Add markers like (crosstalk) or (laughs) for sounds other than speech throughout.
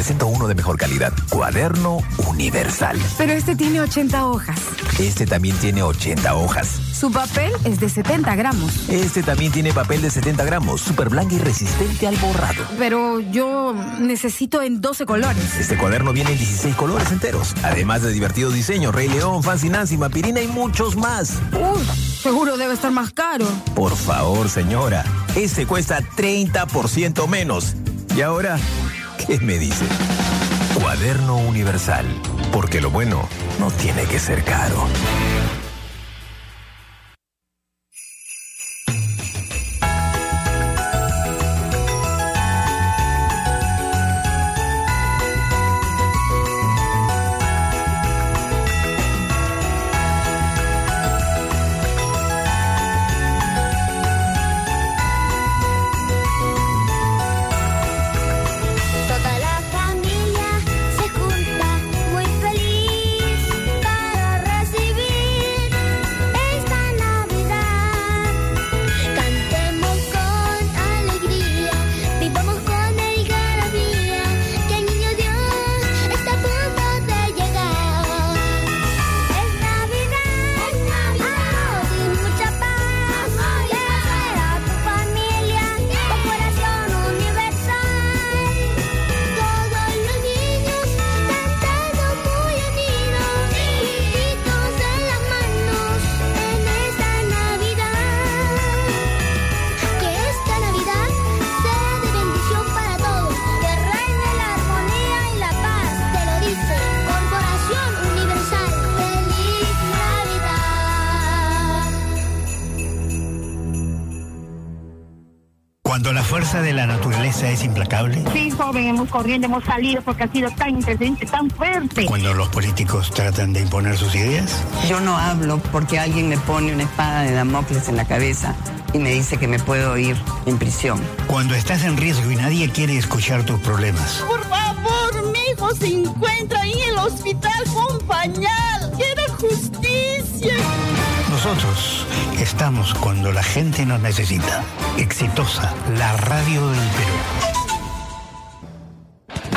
presento uno de mejor calidad. Cuaderno universal. Pero este tiene 80 hojas. Este también tiene 80 hojas. Su papel es de 70 gramos. Este también tiene papel de 70 gramos, super blanco y resistente al borrado. Pero yo necesito en 12 colores. Este cuaderno viene en 16 colores enteros. Además de divertido diseño, Rey León, Fancy Nancy, Mapirina y muchos más. Uy, seguro debe estar más caro. Por favor, señora. Este cuesta 30% menos. ¿Y ahora qué me dice? Cuaderno universal. Porque lo bueno no tiene que ser caro. De la naturaleza es implacable? Sí, joven, hemos corriendo, hemos salido porque ha sido tan inteligente, tan fuerte. Cuando los políticos tratan de imponer sus ideas. Yo no hablo porque alguien me pone una espada de Damocles en la cabeza y me dice que me puedo ir en prisión. Cuando estás en riesgo y nadie quiere escuchar tus problemas. Por favor, mi hijo se encuentra ahí en el hospital con pañal. Quiero justicia. Nosotros estamos cuando la gente nos necesita. Exitosa, la radio del Perú.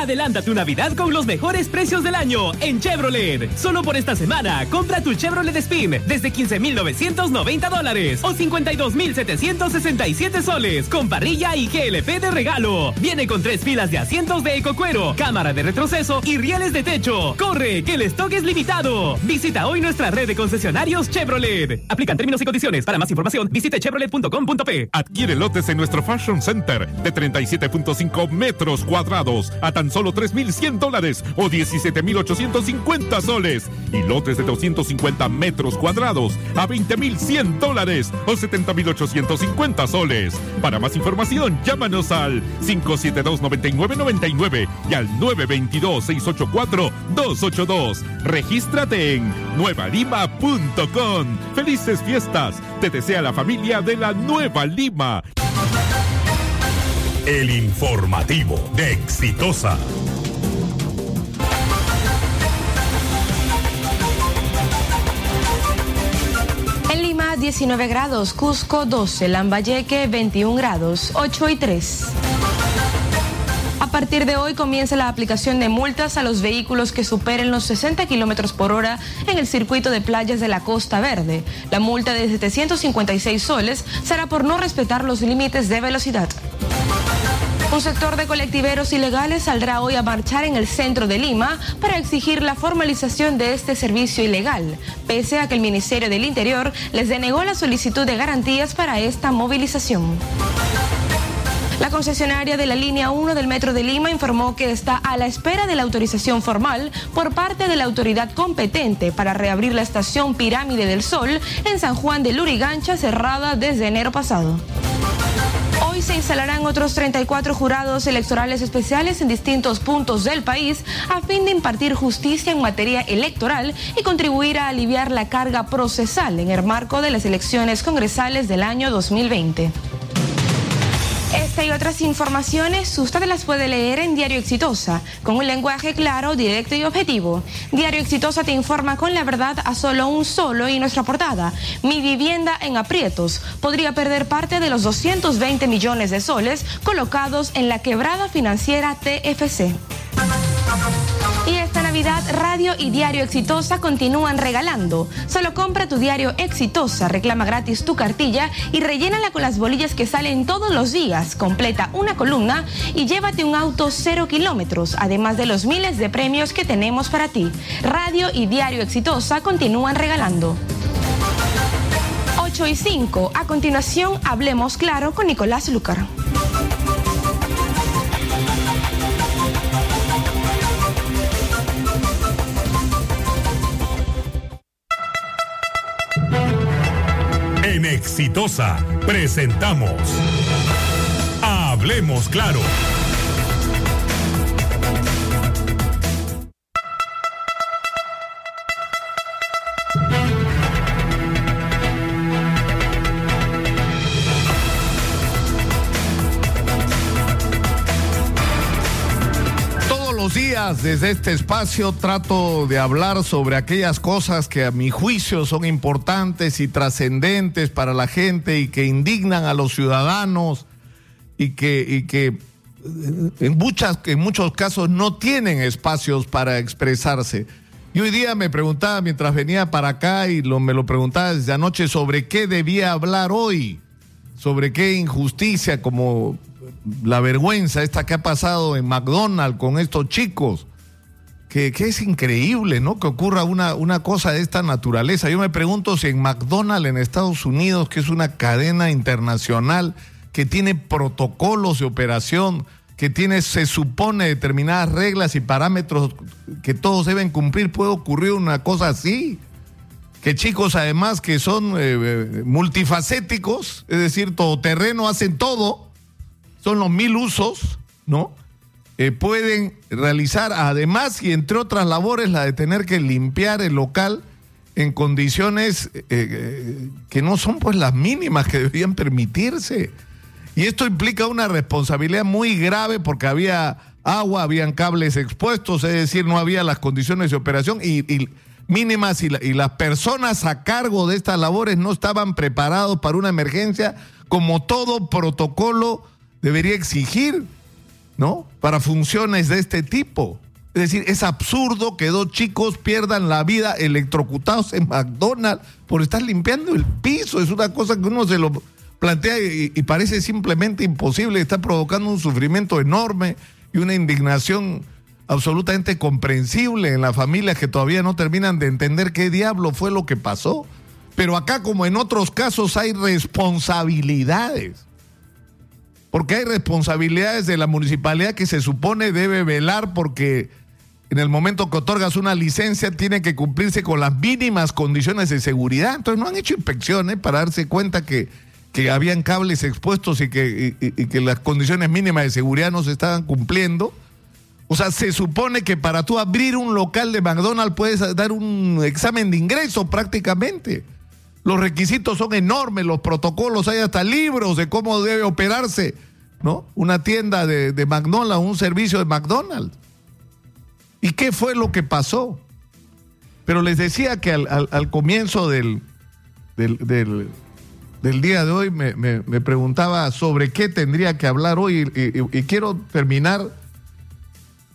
Adelanta tu Navidad con los mejores precios del año en Chevrolet. Solo por esta semana, compra tu Chevrolet Spin desde 15,990 dólares o 52,767 soles con parrilla y GLP de regalo. Viene con tres filas de asientos de ecocuero, cámara de retroceso y rieles de techo. ¡Corre, que el stock es limitado! Visita hoy nuestra red de concesionarios Chevrolet. Aplican términos y condiciones. Para más información, visite chevrolet.com.p. Adquiere lotes en nuestro Fashion Center de 37.5 metros cuadrados a tan solo 3.100 dólares o 17.850 soles. Y lotes de 250 metros cuadrados a 20.100 dólares o 70.850 soles. Para más información, llámanos al 572-9999 y al 922-684-282. Regístrate en nuevalima.com. Felices fiestas. Te desea la familia de la Nueva Lima. El informativo de Exitosa. En Lima 19 grados, Cusco 12, Lambayeque 21 grados, 8 y 3. A partir de hoy comienza la aplicación de multas a los vehículos que superen los 60 kilómetros por hora en el circuito de playas de la Costa Verde. La multa de 756 soles será por no respetar los límites de velocidad. Un sector de colectiveros ilegales saldrá hoy a marchar en el centro de Lima para exigir la formalización de este servicio ilegal, pese a que el Ministerio del Interior les denegó la solicitud de garantías para esta movilización. La concesionaria de la línea 1 del Metro de Lima informó que está a la espera de la autorización formal por parte de la autoridad competente para reabrir la estación Pirámide del Sol en San Juan de Lurigancha cerrada desde enero pasado. Se instalarán otros 34 jurados electorales especiales en distintos puntos del país a fin de impartir justicia en materia electoral y contribuir a aliviar la carga procesal en el marco de las elecciones congresales del año 2020. Esta y otras informaciones usted las puede leer en Diario Exitosa, con un lenguaje claro, directo y objetivo. Diario Exitosa te informa con la verdad a solo un solo y nuestra portada. Mi vivienda en aprietos podría perder parte de los 220 millones de soles colocados en la quebrada financiera TFC. Radio y Diario Exitosa continúan regalando. Solo compra tu diario Exitosa, reclama gratis tu cartilla y rellénala con las bolillas que salen todos los días. Completa una columna y llévate un auto cero kilómetros, además de los miles de premios que tenemos para ti. Radio y Diario Exitosa continúan regalando. 8 y 5. A continuación, hablemos claro con Nicolás Lucar. En Exitosa presentamos Hablemos Claro. Desde este espacio trato de hablar sobre aquellas cosas que a mi juicio son importantes y trascendentes para la gente y que indignan a los ciudadanos y que, eh, en muchos casos no tienen espacios para expresarse. Y hoy día me preguntaba mientras venía para acá y lo, me lo preguntaba desde anoche sobre qué debía hablar hoy, sobre qué injusticia como la vergüenza esta que ha pasado en McDonald's con estos chicos, que, que es increíble, ¿no? Que ocurra una, una cosa de esta naturaleza. Yo me pregunto si en McDonald's en Estados Unidos, que es una cadena internacional que tiene protocolos de operación, que tiene, se supone, determinadas reglas y parámetros que todos deben cumplir, puede ocurrir una cosa así. Que chicos, además, que son eh, eh, multifacéticos, es decir, todoterreno, hacen todo, son los mil usos, ¿no? Eh, pueden realizar, además y entre otras labores, la de tener que limpiar el local en condiciones eh, eh, que no son pues las mínimas que deberían permitirse. Y esto implica una responsabilidad muy grave porque había agua, habían cables expuestos, es decir, no había las condiciones de operación y, mínimas y, y las personas a cargo de estas labores no estaban preparados para una emergencia como todo protocolo debería exigir, ¿no? Para funciones de este tipo. Es decir, es absurdo que dos chicos pierdan la vida electrocutados en McDonald's por estar limpiando el piso. Es una cosa que uno se lo plantea y, y parece simplemente imposible. Está provocando un sufrimiento enorme y una indignación absolutamente comprensible en las familias que todavía no terminan de entender qué diablo fue lo que pasó. Pero acá, como en otros casos, hay responsabilidades. Porque hay responsabilidades de la municipalidad que se supone debe velar porque en el momento que otorgas una licencia tiene que cumplirse con las mínimas condiciones de seguridad. Entonces no han hecho inspecciones para darse cuenta que, que habían cables expuestos y que, y- que las condiciones mínimas de seguridad no se estaban cumpliendo. O sea, se supone que para tú abrir un local de McDonald's puedes dar un examen de ingreso prácticamente. Los requisitos son enormes, los protocolos, hay hasta libros de cómo debe operarse, ¿no? Una tienda de, de McDonald's, un servicio de McDonald's. ¿Y qué fue lo que pasó? Pero les decía que al, al- al comienzo del, del, del- día de hoy me, me- preguntaba sobre qué tendría que hablar hoy y quiero terminar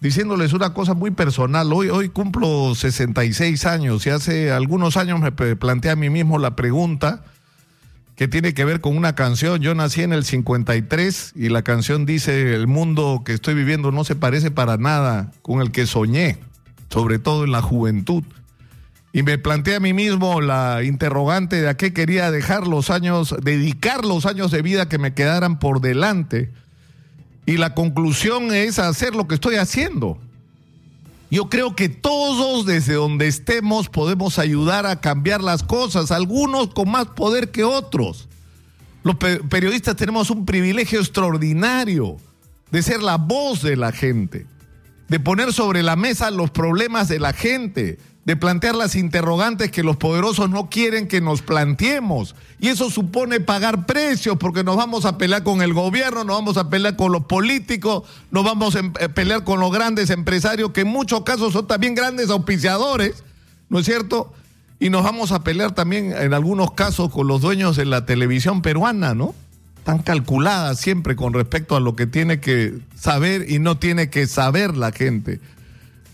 diciéndoles una cosa muy personal. Hoy, hoy cumplo 66 años y hace algunos años me planteé a mí mismo la pregunta que tiene que ver con una canción. Yo nací en el 53 y la canción dice, el mundo que estoy viviendo no se parece para nada con el que soñé, sobre todo en la juventud. Y me planteé a mí mismo la interrogante de a qué quería dejar los años, dedicar los años de vida que me quedaran por delante. Y la conclusión es hacer lo que estoy haciendo. Yo creo que todos desde donde estemos podemos ayudar a cambiar las cosas, algunos con más poder que otros. Los pe- periodistas tenemos un privilegio extraordinario de ser la voz de la gente, de poner sobre la mesa los problemas de la gente, de plantear las interrogantes que los poderosos no quieren que nos planteemos. Y eso supone pagar precios porque nos vamos a pelear con el gobierno, nos vamos a pelear con los políticos, nos vamos a em- a pelear con los grandes empresarios que en muchos casos son también grandes auspiciadores, ¿no es cierto? Y nos vamos a pelear también en algunos casos con los dueños de la televisión peruana, ¿no? Tan calculada siempre con respecto a lo que tiene que saber y no tiene que saber la gente.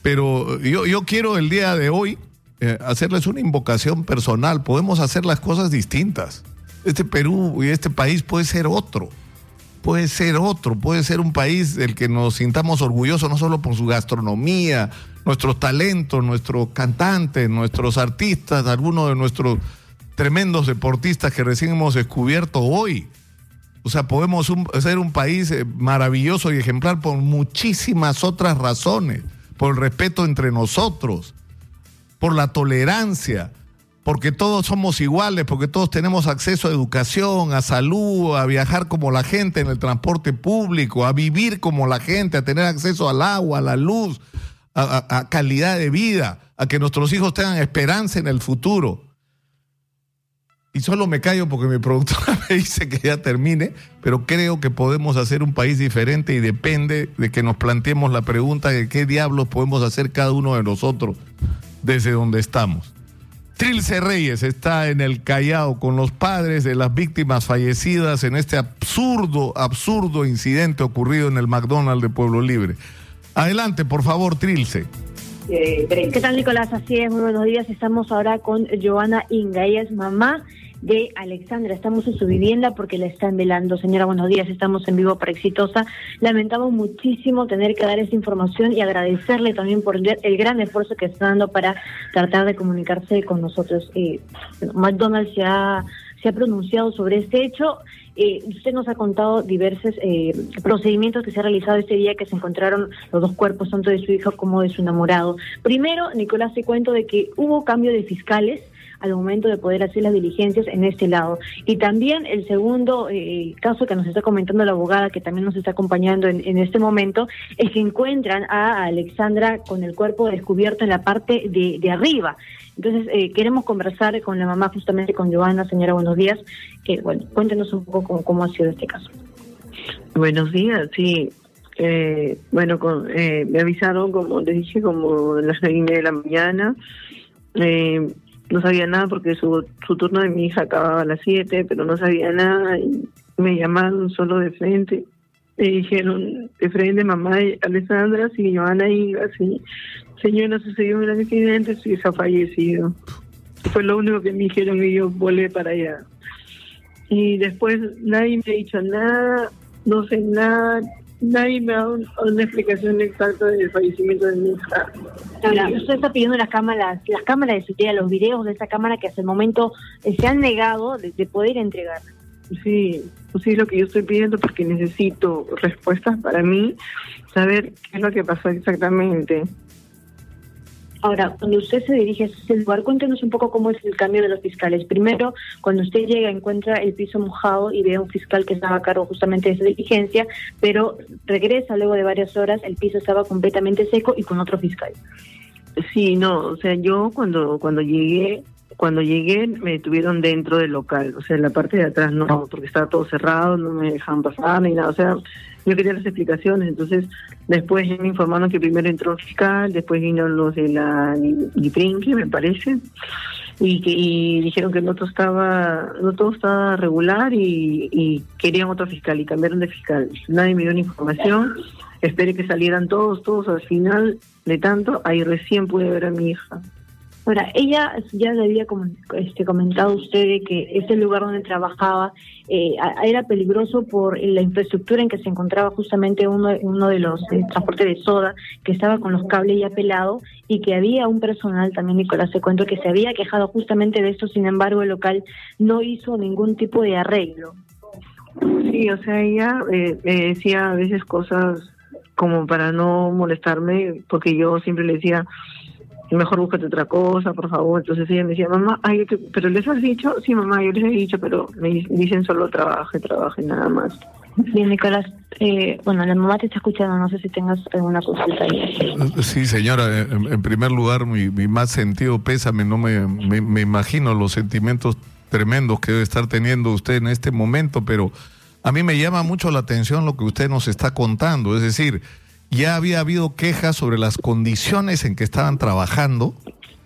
Pero yo, yo quiero el día de hoy eh, hacerles una invocación personal. Podemos hacer las cosas distintas. Este Perú y este país puede ser otro. Puede ser otro, puede ser un país del que nos sintamos orgullosos no solo por su gastronomía, nuestros talentos, nuestros cantantes, nuestros artistas, algunos de nuestros tremendos deportistas que recién hemos descubierto hoy. O sea, podemos ser un país eh, maravilloso y ejemplar por muchísimas otras razones, por el respeto entre nosotros, por la tolerancia, porque todos somos iguales, porque todos tenemos acceso a educación, a salud, a viajar como la gente en el transporte público, a vivir como la gente, a tener acceso al agua, a la luz, a, calidad de vida, a que nuestros hijos tengan esperanza en el futuro. Y solo me callo porque mi productora (laughs) me dice que ya termine, pero creo que podemos hacer un país diferente y depende de que nos planteemos la pregunta de qué diablos podemos hacer cada uno de nosotros desde donde estamos. Trilce Reyes está en el Callao con los padres de las víctimas fallecidas en este absurdo, absurdo incidente ocurrido en el McDonald's de Pueblo Libre. Adelante, por favor, Trilce. Eh, ¿Qué tal, Nicolás? Así es, muy buenos días. Estamos ahora con Joana Inga. Ella es mamá de Alexandra. Estamos en su vivienda porque la están velando. Señora, buenos días. Estamos en vivo para Exitosa. Lamentamos muchísimo tener que dar esa información y agradecerle también por el gran esfuerzo que está dando para tratar de comunicarse con nosotros. Eh, McDonald's se ha, se ha pronunciado sobre este hecho. Eh, usted nos ha contado diversos eh, procedimientos que se han realizado este día que se encontraron los dos cuerpos, tanto de su hija como de su enamorado. Primero, Nicolás, te cuento de que hubo cambio de fiscales al momento de poder hacer las diligencias en este lado. Y también el segundo eh, caso que nos está comentando la abogada, que también nos está acompañando en, este momento, es que encuentran a Alexandra con el cuerpo descubierto en la parte de, arriba. Entonces, eh, queremos conversar con la mamá, justamente con Joana, señora, buenos días, que, bueno, cuéntenos un poco cómo, ha sido este caso. Buenos días, sí. Eh, bueno, con, me avisaron, como les dije, como a las nueve de la mañana. Eh, no sabía nada porque su, su turno de mi hija acababa a las 7, pero no sabía nada y me llamaron solo de frente. Me dijeron de frente, mamá Alessandra, si Joana iba, si señora sucedió un gran accidente, si se ha fallecido. Fue lo único que me dijeron y yo volé para allá. Y después nadie me ha dicho nada, no sé nada, nadie me da una explicación exacta del fallecimiento de mi hija. usted está pidiendo las cámaras, las cámaras de seguridad, los videos de esa cámara que hasta el momento eh, se han negado de, poder entregar. Sí, pues sí es lo que yo estoy pidiendo porque necesito respuestas para mí, saber qué es lo que pasó exactamente. Ahora, cuando usted se dirige a ese lugar, cuéntenos un poco cómo es el cambio de los fiscales. Primero, cuando usted llega, encuentra el piso mojado y ve a un fiscal que estaba a cargo justamente de esa diligencia, pero regresa luego de varias horas, el piso estaba completamente seco y con otro fiscal. Sí, no, o sea, yo cuando cuando llegué cuando llegué me tuvieron dentro del local, o sea, en la parte de atrás no, porque estaba todo cerrado, no me dejaban pasar ni nada, o sea, yo quería las explicaciones, entonces después me informaron que primero entró el fiscal, después vino los de la Giprinque, me parece, y que y dijeron que no todo estaba no todo estaba regular y, y querían otro fiscal y cambiaron de fiscal. Nadie me dio una información, esperé que salieran todos, todos al final de tanto, ahí recién pude ver a mi hija. Ella ya le había este, comentado a usted que ese lugar donde trabajaba eh, era peligroso por la infraestructura en que se encontraba justamente uno, uno de los eh, transportes de soda, que estaba con los cables ya pelados y que había un personal, también Nicolás se cuento, que se había quejado justamente de esto, sin embargo el local no hizo ningún tipo de arreglo. Sí, o sea, ella eh, me decía a veces cosas como para no molestarme, porque yo siempre le decía mejor búscate otra cosa, por favor. Entonces ella me decía, mamá, ay, pero les has dicho, sí, mamá, yo les he dicho, pero me dicen solo trabaje, trabaje, nada más. Bien, Nicolás, eh, bueno, la mamá te está escuchando, no sé si tengas alguna consulta ahí. Sí, señora, en, primer lugar, mi, más sentido pésame, no me, me, me imagino los sentimientos tremendos que debe estar teniendo usted en este momento, pero a mí me llama mucho la atención lo que usted nos está contando, es decir, ya había habido quejas sobre las condiciones en que estaban trabajando.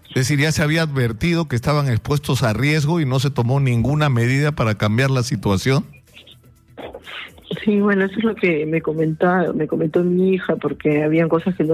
Es decir, ya se había advertido que estaban expuestos a riesgo y no se tomó ninguna medida para cambiar la situación. Sí, bueno, eso es lo que me comentaba, me comentó mi hija, porque habían cosas que no